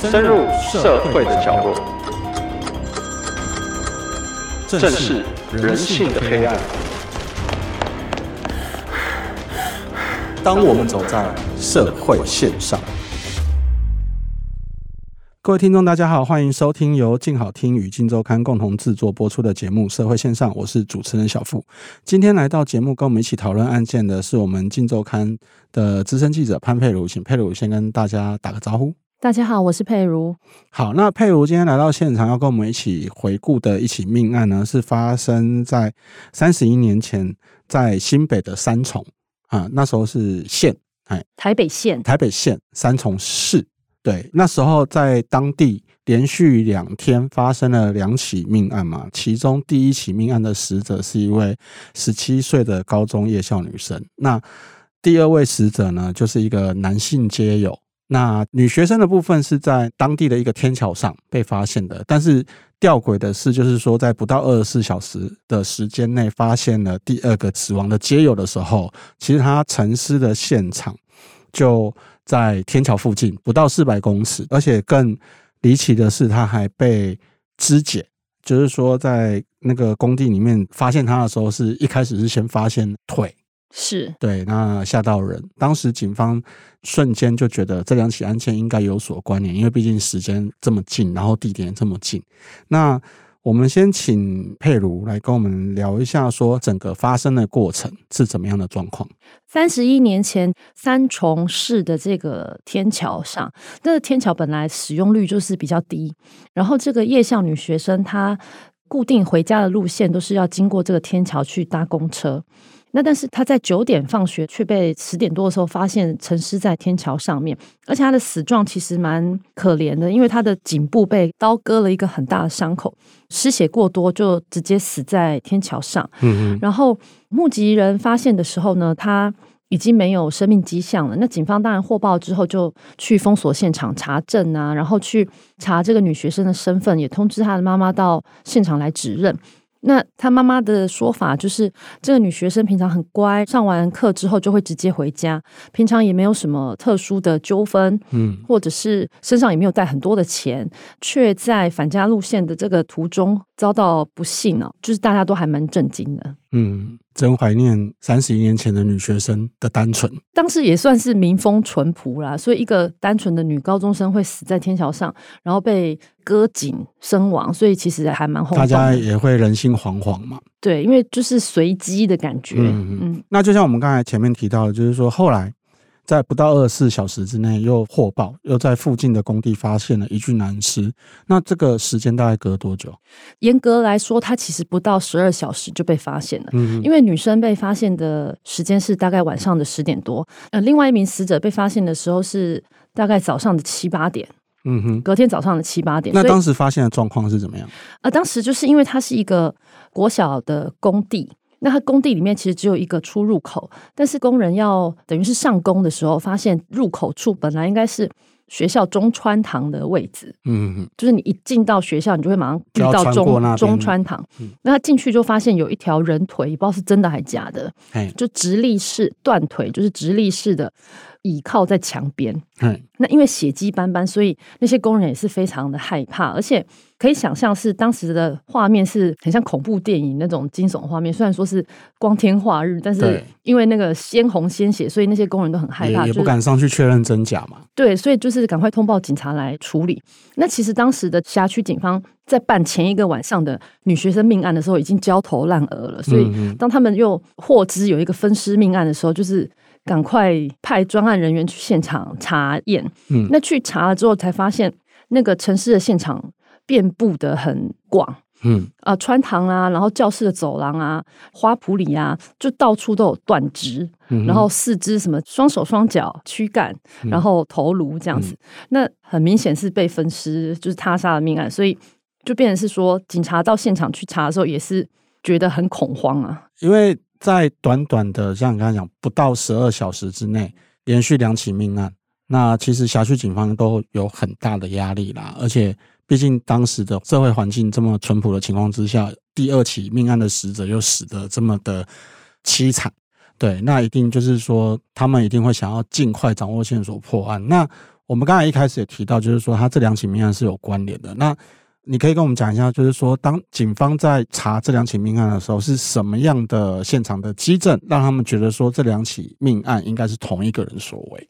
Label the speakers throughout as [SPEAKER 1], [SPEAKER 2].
[SPEAKER 1] 深入社会的角落，正视人性的黑暗。当我们走在社会线上，各位听众，大家好，欢迎收听由静好听与镜周刊共同制作播出的节目《社会线上》，我是主持人小付。今天来到节目跟我们一起讨论案件的是我们镜周刊的资深记者潘佩如，请佩如先跟大家打个招呼。
[SPEAKER 2] 大家好，我是佩如。
[SPEAKER 1] 好，那佩如今天来到现场，要跟我们一起回顾的一起命案呢，是发生在三十一年前，在新北的三重啊，那时候是县，哎，
[SPEAKER 2] 台北县，
[SPEAKER 1] 台北县三重市。对，那时候在当地连续两天发生了两起命案嘛，其中第一起命案的死者是一位十七岁的高中夜校女生，那第二位死者呢，就是一个男性街友。那女学生的部分是在当地的一个天桥上被发现的，但是吊诡的是，就是说在不到二十四小时的时间内发现了第二个死亡的街友的时候，其实他陈尸的现场就在天桥附近，不到四百公尺，而且更离奇的是，他还被肢解，就是说在那个工地里面发现他的时候，是一开始是先发现腿。
[SPEAKER 2] 是
[SPEAKER 1] 对，那吓到人。当时警方瞬间就觉得这两起案件应该有所关联，因为毕竟时间这么近，然后地点这么近。那我们先请佩如来跟我们聊一下，说整个发生的过程是怎么样的状况。
[SPEAKER 2] 三十一年前，三重市的这个天桥上，那个天桥本来使用率就是比较低，然后这个夜校女学生她固定回家的路线都是要经过这个天桥去搭公车。那但是他在九点放学，却被十点多的时候发现沉尸在天桥上面，而且他的死状其实蛮可怜的，因为他的颈部被刀割了一个很大的伤口，失血过多就直接死在天桥上。嗯嗯。然后目击人发现的时候呢，他已经没有生命迹象了。那警方当然获报之后就去封锁现场查证啊，然后去查这个女学生的身份，也通知她的妈妈到现场来指认。那他妈妈的说法就是，这个女学生平常很乖，上完课之后就会直接回家，平常也没有什么特殊的纠纷，嗯，或者是身上也没有带很多的钱，却在返家路线的这个途中遭到不幸哦，就是大家都还蛮震惊的。
[SPEAKER 1] 嗯，真怀念三十一年前的女学生的单纯。
[SPEAKER 2] 当时也算是民风淳朴啦，所以一个单纯的女高中生会死在天桥上，然后被割颈身亡，所以其实还蛮后。
[SPEAKER 1] 大家也会人心惶惶嘛。
[SPEAKER 2] 对，因为就是随机的感觉。嗯
[SPEAKER 1] 嗯。那就像我们刚才前面提到的，就是说后来。在不到二十四小时之内，又获报，又在附近的工地发现了一具男尸。那这个时间大概隔多久？
[SPEAKER 2] 严格来说，他其实不到十二小时就被发现了。嗯，因为女生被发现的时间是大概晚上的十点多，呃，另外一名死者被发现的时候是大概早上的七八点。嗯哼，隔天早上的七八点。
[SPEAKER 1] 那当时发现的状况是怎么样？
[SPEAKER 2] 呃，当时就是因为它是一个国小的工地。那他工地里面其实只有一个出入口，但是工人要等于是上工的时候，发现入口处本来应该是学校中川堂的位置，嗯嗯，就是你一进到学校，你就会马上遇到中中川堂。嗯、那他进去就发现有一条人腿，也不知道是真的还是假的，嘿就直立式断腿，就是直立式的。倚靠在墙边，嗯，那因为血迹斑斑，所以那些工人也是非常的害怕，而且可以想象是当时的画面是很像恐怖电影那种惊悚画面。虽然说是光天化日，但是因为那个鲜红鲜血，所以那些工人都很害怕，
[SPEAKER 1] 也不敢上去确认真假嘛。
[SPEAKER 2] 对，所以就是赶快通报警察来处理。那其实当时的辖区警方在办前一个晚上的女学生命案的时候，已经焦头烂额了。所以当他们又获知有一个分尸命案的时候，就是。赶快派专案人员去现场查验。嗯，那去查了之后，才发现那个城市的现场遍布的很广。嗯，啊，穿堂啊，然后教室的走廊啊，花圃里啊，就到处都有断肢。嗯，然后四肢什么双手双脚、躯干，然后头颅这样子。嗯，那很明显是被分尸，就是他杀的命案。所以就变成是说，警察到现场去查的时候，也是觉得很恐慌啊，
[SPEAKER 1] 因为。在短短的像你刚才讲不到十二小时之内，连续两起命案，那其实辖区警方都有很大的压力啦。而且，毕竟当时的社会环境这么淳朴的情况之下，第二起命案的死者又死得这么的凄惨，对，那一定就是说，他们一定会想要尽快掌握线索破案。那我们刚才一开始也提到，就是说他这两起命案是有关联的。那你可以跟我们讲一下，就是说当警方在查这两起命案的时候，是什么样的现场的基证，让他们觉得说这两起命案应该是同一个人所为？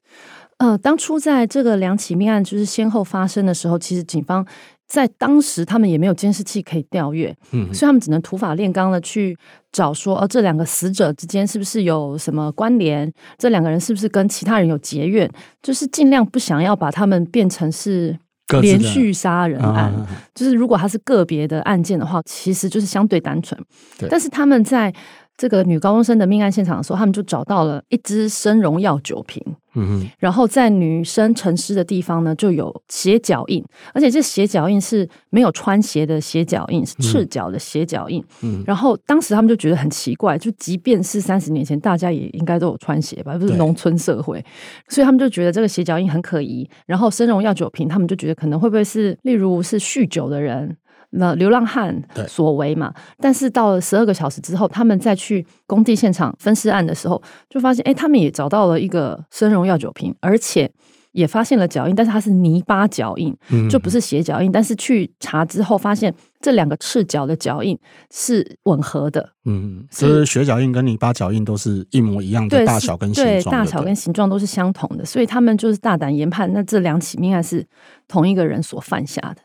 [SPEAKER 2] 呃，当初在这个两起命案就是先后发生的时候，其实警方在当时他们也没有监视器可以调阅，嗯，所以他们只能土法炼钢的去找说，哦，这两个死者之间是不是有什么关联？这两个人是不是跟其他人有结怨？就是尽量不想要把他们变成是连续杀人案。就是如果他是个别的案件的话，其实就是相对单纯。对，但是他们在。这个女高中生的命案现场的时候，他们就找到了一支生荣药酒瓶，嗯哼，然后在女生沉尸的地方呢，就有鞋脚印，而且这鞋脚印是没有穿鞋的鞋脚印，是赤脚的鞋脚印，嗯，然后当时他们就觉得很奇怪，就即便是三十年前，大家也应该都有穿鞋吧，不是农村社会，所以他们就觉得这个鞋脚印很可疑，然后生荣药酒瓶，他们就觉得可能会不会是，例如是酗酒的人。那流浪汉所为嘛，但是到了十二个小时之后，他们再去工地现场分尸案的时候，就发现，哎，他们也找到了一个生荣药酒瓶，而且也发现了脚印，但是它是泥巴脚印，就不是鞋脚印。但是去查之后，发现这两个赤脚的脚印是吻合的。
[SPEAKER 1] 嗯，所以鞋脚印跟泥巴脚印都是一模一样的大小跟形状，
[SPEAKER 2] 对，大小跟形状都是相同的，所以他们就是大胆研判，那这两起命案是同一个人所犯下的。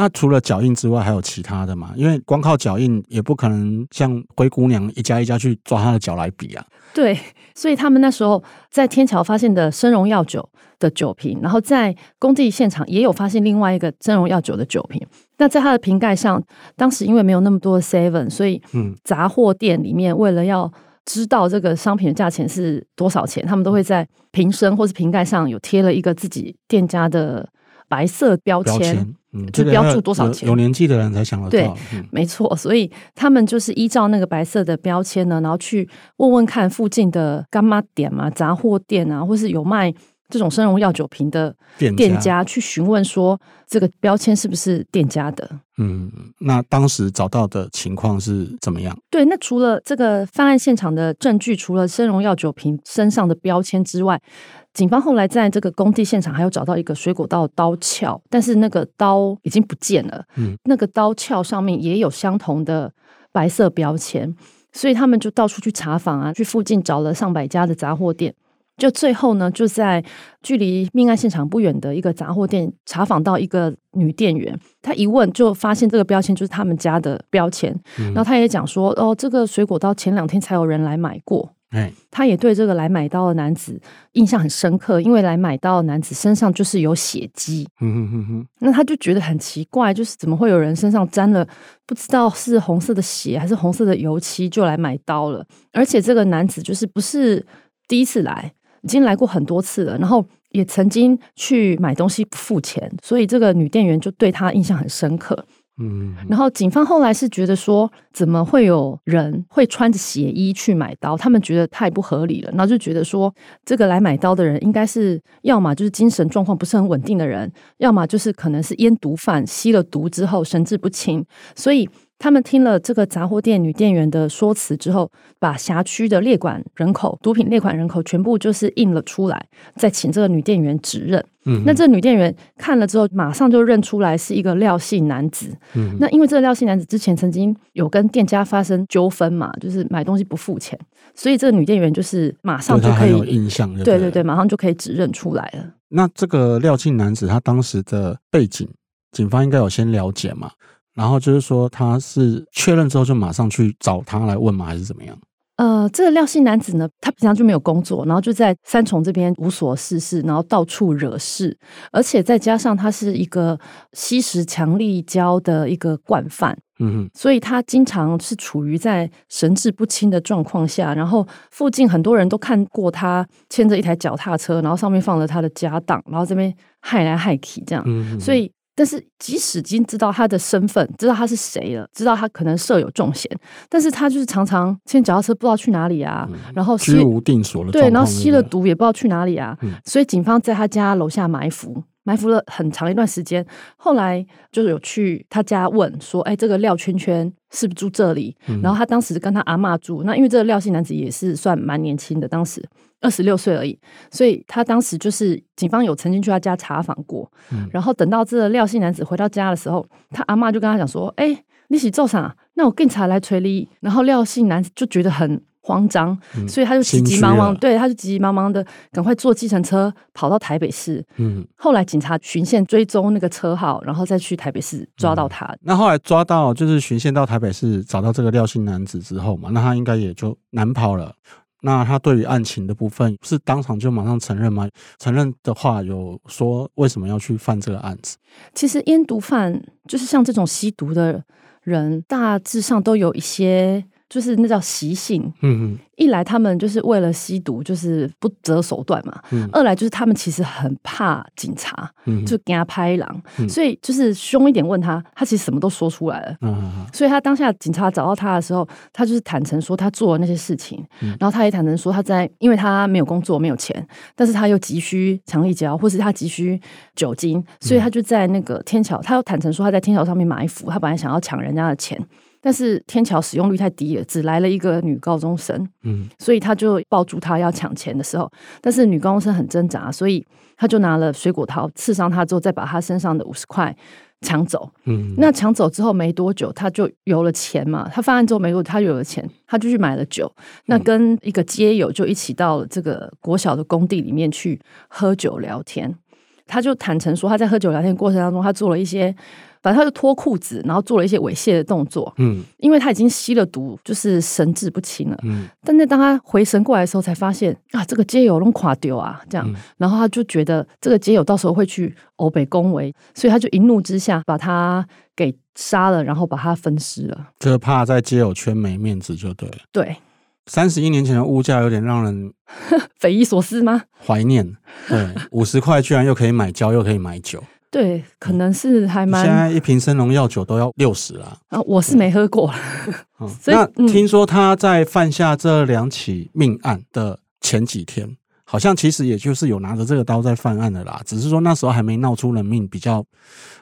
[SPEAKER 1] 那除了脚印之外，还有其他的吗？因为光靠脚印也不可能像灰姑娘一家一家去抓她的脚来比啊。
[SPEAKER 2] 对，所以他们那时候在天桥发现的生荣药酒的酒瓶，然后在工地现场也有发现另外一个生荣药酒的酒瓶。那在它的瓶盖上，当时因为没有那么多的 seven，所以嗯，杂货店里面为了要知道这个商品的价钱是多少钱，他们都会在瓶身或是瓶盖上有贴了一个自己店家的白色标签。标签
[SPEAKER 1] 嗯，
[SPEAKER 2] 就标注多少钱？
[SPEAKER 1] 有，年纪的人才想得到。
[SPEAKER 2] 对，嗯、没错。所以他们就是依照那个白色的标签呢，然后去问问看附近的干妈店嘛、杂货店啊，或是有卖这种生荣药酒瓶的店家，去询问说，这个标签是不是店家的？
[SPEAKER 1] 嗯，那当时找到的情况是怎么样？
[SPEAKER 2] 对，那除了这个犯案现场的证据，除了生荣药酒瓶身上的标签之外。警方后来在这个工地现场还有找到一个水果刀的刀鞘，但是那个刀已经不见了。嗯，那个刀鞘上面也有相同的白色标签，所以他们就到处去查访啊，去附近找了上百家的杂货店，就最后呢，就在距离命案现场不远的一个杂货店查访到一个女店员，她一问就发现这个标签就是他们家的标签，嗯，然后她也讲说，哦，这个水果刀前两天才有人来买过。哎，他也对这个来买刀的男子印象很深刻，因为来买刀的男子身上就是有血迹。嗯哼哼哼，那他就觉得很奇怪，就是怎么会有人身上沾了不知道是红色的血还是红色的油漆就来买刀了？而且这个男子就是不是第一次来，已经来过很多次了，然后也曾经去买东西不付钱，所以这个女店员就对她印象很深刻。嗯，然后警方后来是觉得说，怎么会有人会穿着血衣去买刀？他们觉得太不合理了，然后就觉得说，这个来买刀的人应该是要么就是精神状况不是很稳定的人，要么就是可能是烟毒贩，吸了毒之后神志不清，所以。他们听了这个杂货店女店员的说辞之后，把辖区的列管人口、毒品列管人口全部就是印了出来，再请这个女店员指认。嗯，那这个女店员看了之后，马上就认出来是一个廖姓男子。嗯，那因为这个廖姓男子之前曾经有跟店家发生纠纷嘛，就是买东西不付钱，所以这个女店员就是马上就可以
[SPEAKER 1] 有印象。
[SPEAKER 2] 对对对，马上就可以指认出来了。
[SPEAKER 1] 那这个廖姓男子他当时的背景，警方应该有先了解嘛？然后就是说，他是确认之后就马上去找他来问吗？还是怎么样？
[SPEAKER 2] 呃，这个廖姓男子呢，他平常就没有工作，然后就在三重这边无所事事，然后到处惹事，而且再加上他是一个吸食强力胶的一个惯犯，嗯哼，所以他经常是处于在神志不清的状况下，然后附近很多人都看过他牵着一台脚踏车，然后上面放了他的家当，然后这边害来害去这样，所以。但是，即使已经知道他的身份，知道他是谁了，知道他可能涉有重嫌，但是他就是常常牵脚踏车不知道去哪里啊，嗯、然后
[SPEAKER 1] 居无定所了，
[SPEAKER 2] 对，然后吸了毒也不知道去哪里啊，嗯、所以警方在他家楼下埋伏，埋伏了很长一段时间。后来就是有去他家问说：“哎，这个廖圈圈是不是住这里？”嗯、然后他当时跟他阿嬷住，那因为这个廖姓男子也是算蛮年轻的，当时二十六岁而已，所以他当时就是警方有曾经去他家查访过，
[SPEAKER 1] 嗯、
[SPEAKER 2] 然后等到这个廖姓男子回到家的时候，他阿妈就跟他讲说：“哎、欸，你是做啥？那我警察来催你。”然后廖姓男子就觉得很慌张，
[SPEAKER 1] 嗯、
[SPEAKER 2] 所以他就急急忙忙，对，他就急急忙忙的赶快坐计程车跑到台北市。
[SPEAKER 1] 嗯，
[SPEAKER 2] 后来警察循线追踪那个车号，然后再去台北市抓到他。
[SPEAKER 1] 嗯、那后来抓到就是循线到台北市找到这个廖姓男子之后嘛，那他应该也就难跑了。那他对于案情的部分是当场就马上承认吗？承认的话，有说为什么要去犯这个案子？
[SPEAKER 2] 其实烟毒贩就是像这种吸毒的人，大致上都有一些。就是那叫习性，
[SPEAKER 1] 嗯嗯，
[SPEAKER 2] 一来他们就是为了吸毒，就是不择手段嘛；
[SPEAKER 1] 嗯、
[SPEAKER 2] 二来就是他们其实很怕警察，
[SPEAKER 1] 嗯、
[SPEAKER 2] 就给他拍狼，
[SPEAKER 1] 嗯、
[SPEAKER 2] 所以就是凶一点问他，他其实什么都说出来了。
[SPEAKER 1] 嗯嗯嗯、
[SPEAKER 2] 所以他当下警察找到他的时候，他就是坦诚说他做了那些事情，
[SPEAKER 1] 嗯、
[SPEAKER 2] 然后他也坦诚说他在，因为他没有工作，没有钱，但是他又急需强力胶，或是他急需酒精，所以他就在那个天桥，他又坦诚说他在天桥上面埋伏，他本来想要抢人家的钱。但是天桥使用率太低了，只来了一个女高中生，
[SPEAKER 1] 嗯，
[SPEAKER 2] 所以他就抱住她要抢钱的时候，但是女高中生很挣扎，所以他就拿了水果刀刺伤她之后，再把她身上的五十块抢走，
[SPEAKER 1] 嗯，
[SPEAKER 2] 那抢走之后没多久，他就有了钱嘛，他犯案之后没多久，他就有了钱，他就去买了酒，那跟一个街友就一起到了这个国小的工地里面去喝酒聊天，他就坦诚说他在喝酒聊天过程当中，他做了一些。反正他就脱裤子，然后做了一些猥亵的动作。
[SPEAKER 1] 嗯，
[SPEAKER 2] 因为他已经吸了毒，就是神志不清了。
[SPEAKER 1] 嗯，
[SPEAKER 2] 但是当他回神过来的时候，才发现啊，这个街友弄垮丢啊，这样。
[SPEAKER 1] 嗯、
[SPEAKER 2] 然后他就觉得这个街友到时候会去欧北恭维，所以他就一怒之下把他给杀了，然后把他分尸了。
[SPEAKER 1] 就是怕在街友圈没面子，就对了。
[SPEAKER 2] 对，
[SPEAKER 1] 三十一年前的物价有点让人
[SPEAKER 2] 匪夷所思吗？
[SPEAKER 1] 怀念。对，五十块居然又可以买胶，又可以买酒。
[SPEAKER 2] 对，可能是还蛮。
[SPEAKER 1] 现在一瓶生龙药酒都要六十了
[SPEAKER 2] 啊！我是没喝过。
[SPEAKER 1] 嗯、
[SPEAKER 2] 所以
[SPEAKER 1] 那听说他在犯下这两起命案的前几天，好像其实也就是有拿着这个刀在犯案的啦，只是说那时候还没闹出人命，比较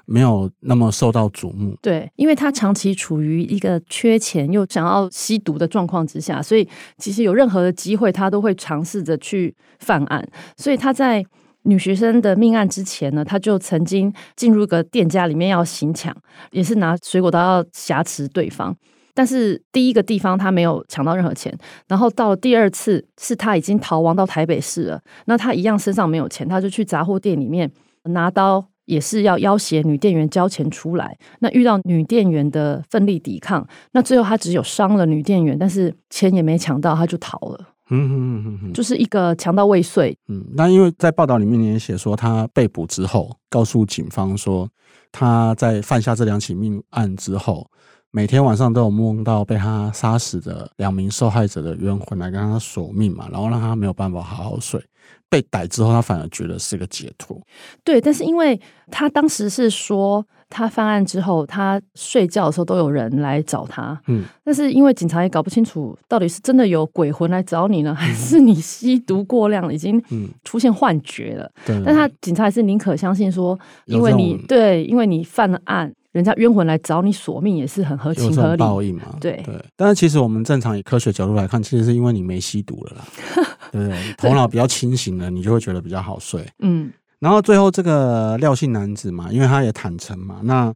[SPEAKER 1] 没有那么受到瞩目。
[SPEAKER 2] 对，因为他长期处于一个缺钱又想要吸毒的状况之下，所以其实有任何的机会，他都会尝试着去犯案。所以他在。女学生的命案之前呢，他就曾经进入一个店家里面要行抢，也是拿水果刀要挟持对方。但是第一个地方他没有抢到任何钱，然后到了第二次是他已经逃亡到台北市了，那他一样身上没有钱，他就去杂货店里面拿刀，也是要要挟女店员交钱出来。那遇到女店员的奋力抵抗，那最后他只有伤了女店员，但是钱也没抢到，他就逃了。
[SPEAKER 1] 嗯哼哼哼，
[SPEAKER 2] 就是一个强盗未遂。
[SPEAKER 1] 嗯，那因为在报道里面你也写说，他被捕之后，告诉警方说，他在犯下这两起命案之后，每天晚上都有梦到被他杀死的两名受害者的冤魂来跟他索命嘛，然后让他没有办法好好睡。被逮之后，他反而觉得是个解脱。
[SPEAKER 2] 对，但是因为他当时是说，他犯案之后，他睡觉的时候都有人来找他。
[SPEAKER 1] 嗯，
[SPEAKER 2] 但是因为警察也搞不清楚，到底是真的有鬼魂来找你呢，还是你吸毒过量已经出现幻觉了？
[SPEAKER 1] 对、嗯。
[SPEAKER 2] 但他警察还是宁可相信说，因为你对，因为你犯了案，人家冤魂来找你索命也是很合情合理。
[SPEAKER 1] 报应嘛。
[SPEAKER 2] 对
[SPEAKER 1] 对。但是其实我们正常以科学角度来看，其实是因为你没吸毒了啦。对不对？头脑比较清醒了，你就会觉得比较好睡。
[SPEAKER 2] 嗯，
[SPEAKER 1] 然后最后这个廖姓男子嘛，因为他也坦诚嘛，那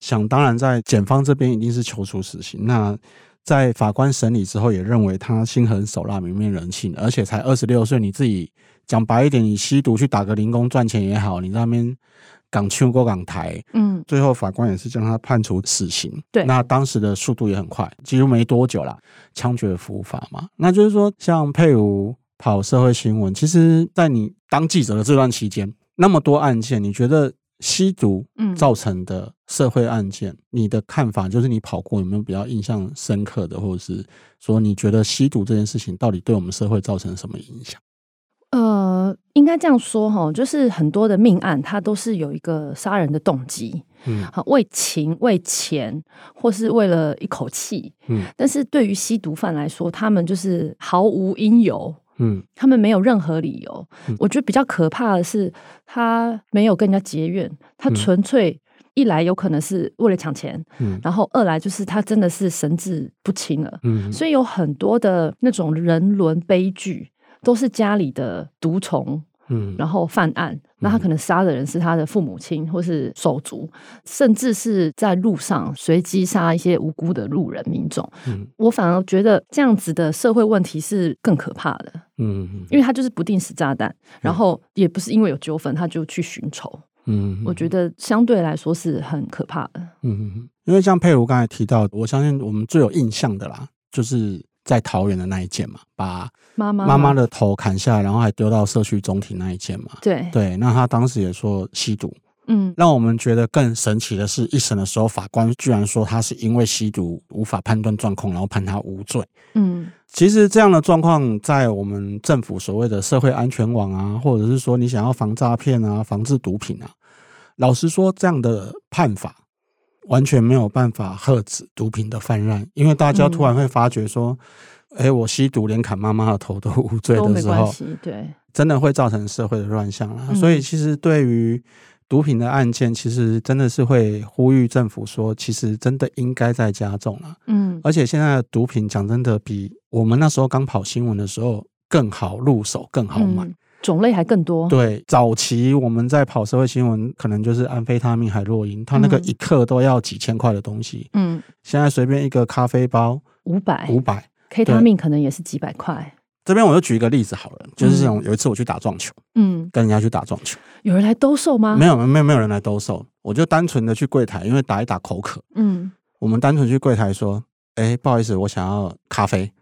[SPEAKER 1] 想当然在检方这边一定是求处死刑。那在法官审理之后，也认为他心狠手辣、泯灭人性，而且才二十六岁，你自己讲白一点，你吸毒去打个零工赚钱也好，你在那边。港秋过港台，
[SPEAKER 2] 嗯，
[SPEAKER 1] 最后法官也是将他判处死刑。
[SPEAKER 2] 对，
[SPEAKER 1] 那当时的速度也很快，几乎没多久啦，枪决伏法嘛。那就是说，像佩如跑社会新闻，其实，在你当记者的这段期间，那么多案件，你觉得吸毒造成的社会案件，嗯、你的看法就是你跑过有没有比较印象深刻的，或者是说你觉得吸毒这件事情到底对我们社会造成什么影响？
[SPEAKER 2] 呃，应该这样说哈，就是很多的命案，它都是有一个杀人的动机，
[SPEAKER 1] 嗯，
[SPEAKER 2] 好，为情、为钱，或是为了一口气，
[SPEAKER 1] 嗯。
[SPEAKER 2] 但是对于吸毒犯来说，他们就是毫无因由，
[SPEAKER 1] 嗯，
[SPEAKER 2] 他们没有任何理由。
[SPEAKER 1] 嗯。
[SPEAKER 2] 我觉得比较可怕的是，他没有跟人家结怨，他纯粹一来有可能是为了抢钱，
[SPEAKER 1] 嗯，
[SPEAKER 2] 然后二来就是他真的是神志不清了，
[SPEAKER 1] 嗯，
[SPEAKER 2] 所以有很多的那种人伦悲剧。都是家里的毒虫。嗯，然后犯案，那他可能杀的人是他的父母亲，或是手足，甚至是在路上随机杀一些无辜的路人民众。嗯，我反而觉得这样子的社会问题是更可怕的。嗯，因为他就是不定时炸弹，然后也不是因为有纠纷他就去寻仇。嗯，我觉得相对来说是很可怕的。
[SPEAKER 1] 嗯，因为像佩如刚才提到，我相信我们最有印象的啦，就是。在桃园的那一件嘛，把妈妈妈妈的头砍下来，然后还丢到社区中庭那一件嘛。
[SPEAKER 2] 对。
[SPEAKER 1] 对，那他当时也说吸毒，嗯，让我们觉得更神奇的是，一审的时候法官居然说他是因为吸毒无法判断状况，然后判他无罪。嗯，其实这样的状况在我们政府所谓的社会安全网啊，或者是说你想要防诈骗啊、防治毒品啊，老实说，这样的判法完全没有办法遏止毒品的泛滥，因为大家突然会发觉说，哎、我吸毒连砍妈妈的头都无罪的时候，
[SPEAKER 2] 对，
[SPEAKER 1] 真的会造成社会的乱象了。嗯、所以，其实对于毒品的案件，其实真的是会呼吁政府说，其实真的应该再加重了。嗯，而且现在的毒品讲真的比我们那时候刚跑新闻的时候更好入手，更好买。嗯
[SPEAKER 2] 种类还更多。
[SPEAKER 1] 对，早期我们在跑社会新闻，可能就是安非他命、海洛因，它那个一克都要几千块的东西。嗯，现在随便一个咖啡包
[SPEAKER 2] 五百，
[SPEAKER 1] 五百
[SPEAKER 2] ，K 他命可能也是几百块。
[SPEAKER 1] 这边我就举一个例子好了，就是这种有一次我去打撞球，嗯，跟人家去打撞球，
[SPEAKER 2] 有人来兜售吗？
[SPEAKER 1] 没有，没有，没有人来兜售，我就单纯的去柜台，因为打一打口渴，嗯，我们单纯去柜台说，哎，不好意思，我想要咖啡。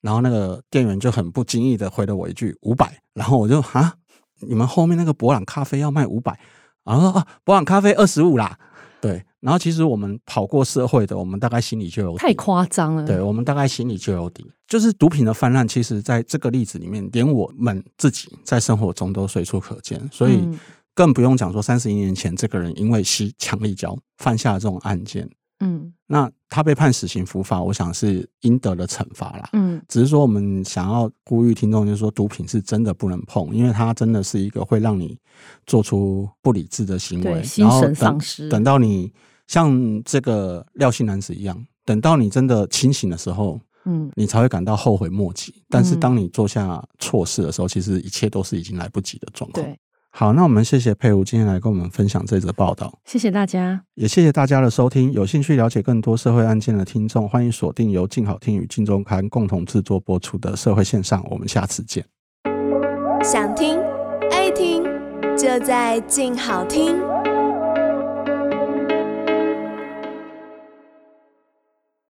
[SPEAKER 1] 然后那个店员就很不经意的回了我一句五百，然后我就啊，你们后面那个博朗咖啡要卖五百，然后啊，博朗咖啡二十五啦，对，然后其实我们跑过社会的，我们大概心里就有底，
[SPEAKER 2] 太夸张了，
[SPEAKER 1] 对，我们大概心里就有底，就是毒品的泛滥，其实在这个例子里面，连我们自己在生活中都随处可见，所以更不用讲说三十一年前这个人因为吸强力胶犯下了这种案件。嗯，那他被判死刑伏法，我想是应得的惩罚啦。嗯，只是说我们想要呼吁听众，就是说毒品是真的不能碰，因为它真的是一个会让你做出不理智的行为，
[SPEAKER 2] 然后丧失。
[SPEAKER 1] 等到你像这个廖姓男子一样，等到你真的清醒的时候，嗯，你才会感到后悔莫及。但是当你做下错事的时候，其实一切都是已经来不及的状况。好，那我们谢谢佩如今天来跟我们分享这则报道，
[SPEAKER 2] 谢谢大家，
[SPEAKER 1] 也谢谢大家的收听。有兴趣了解更多社会案件的听众，欢迎锁定由静好听与静中刊共同制作播出的社会线上。我们下次见。想听爱听，就在静好听。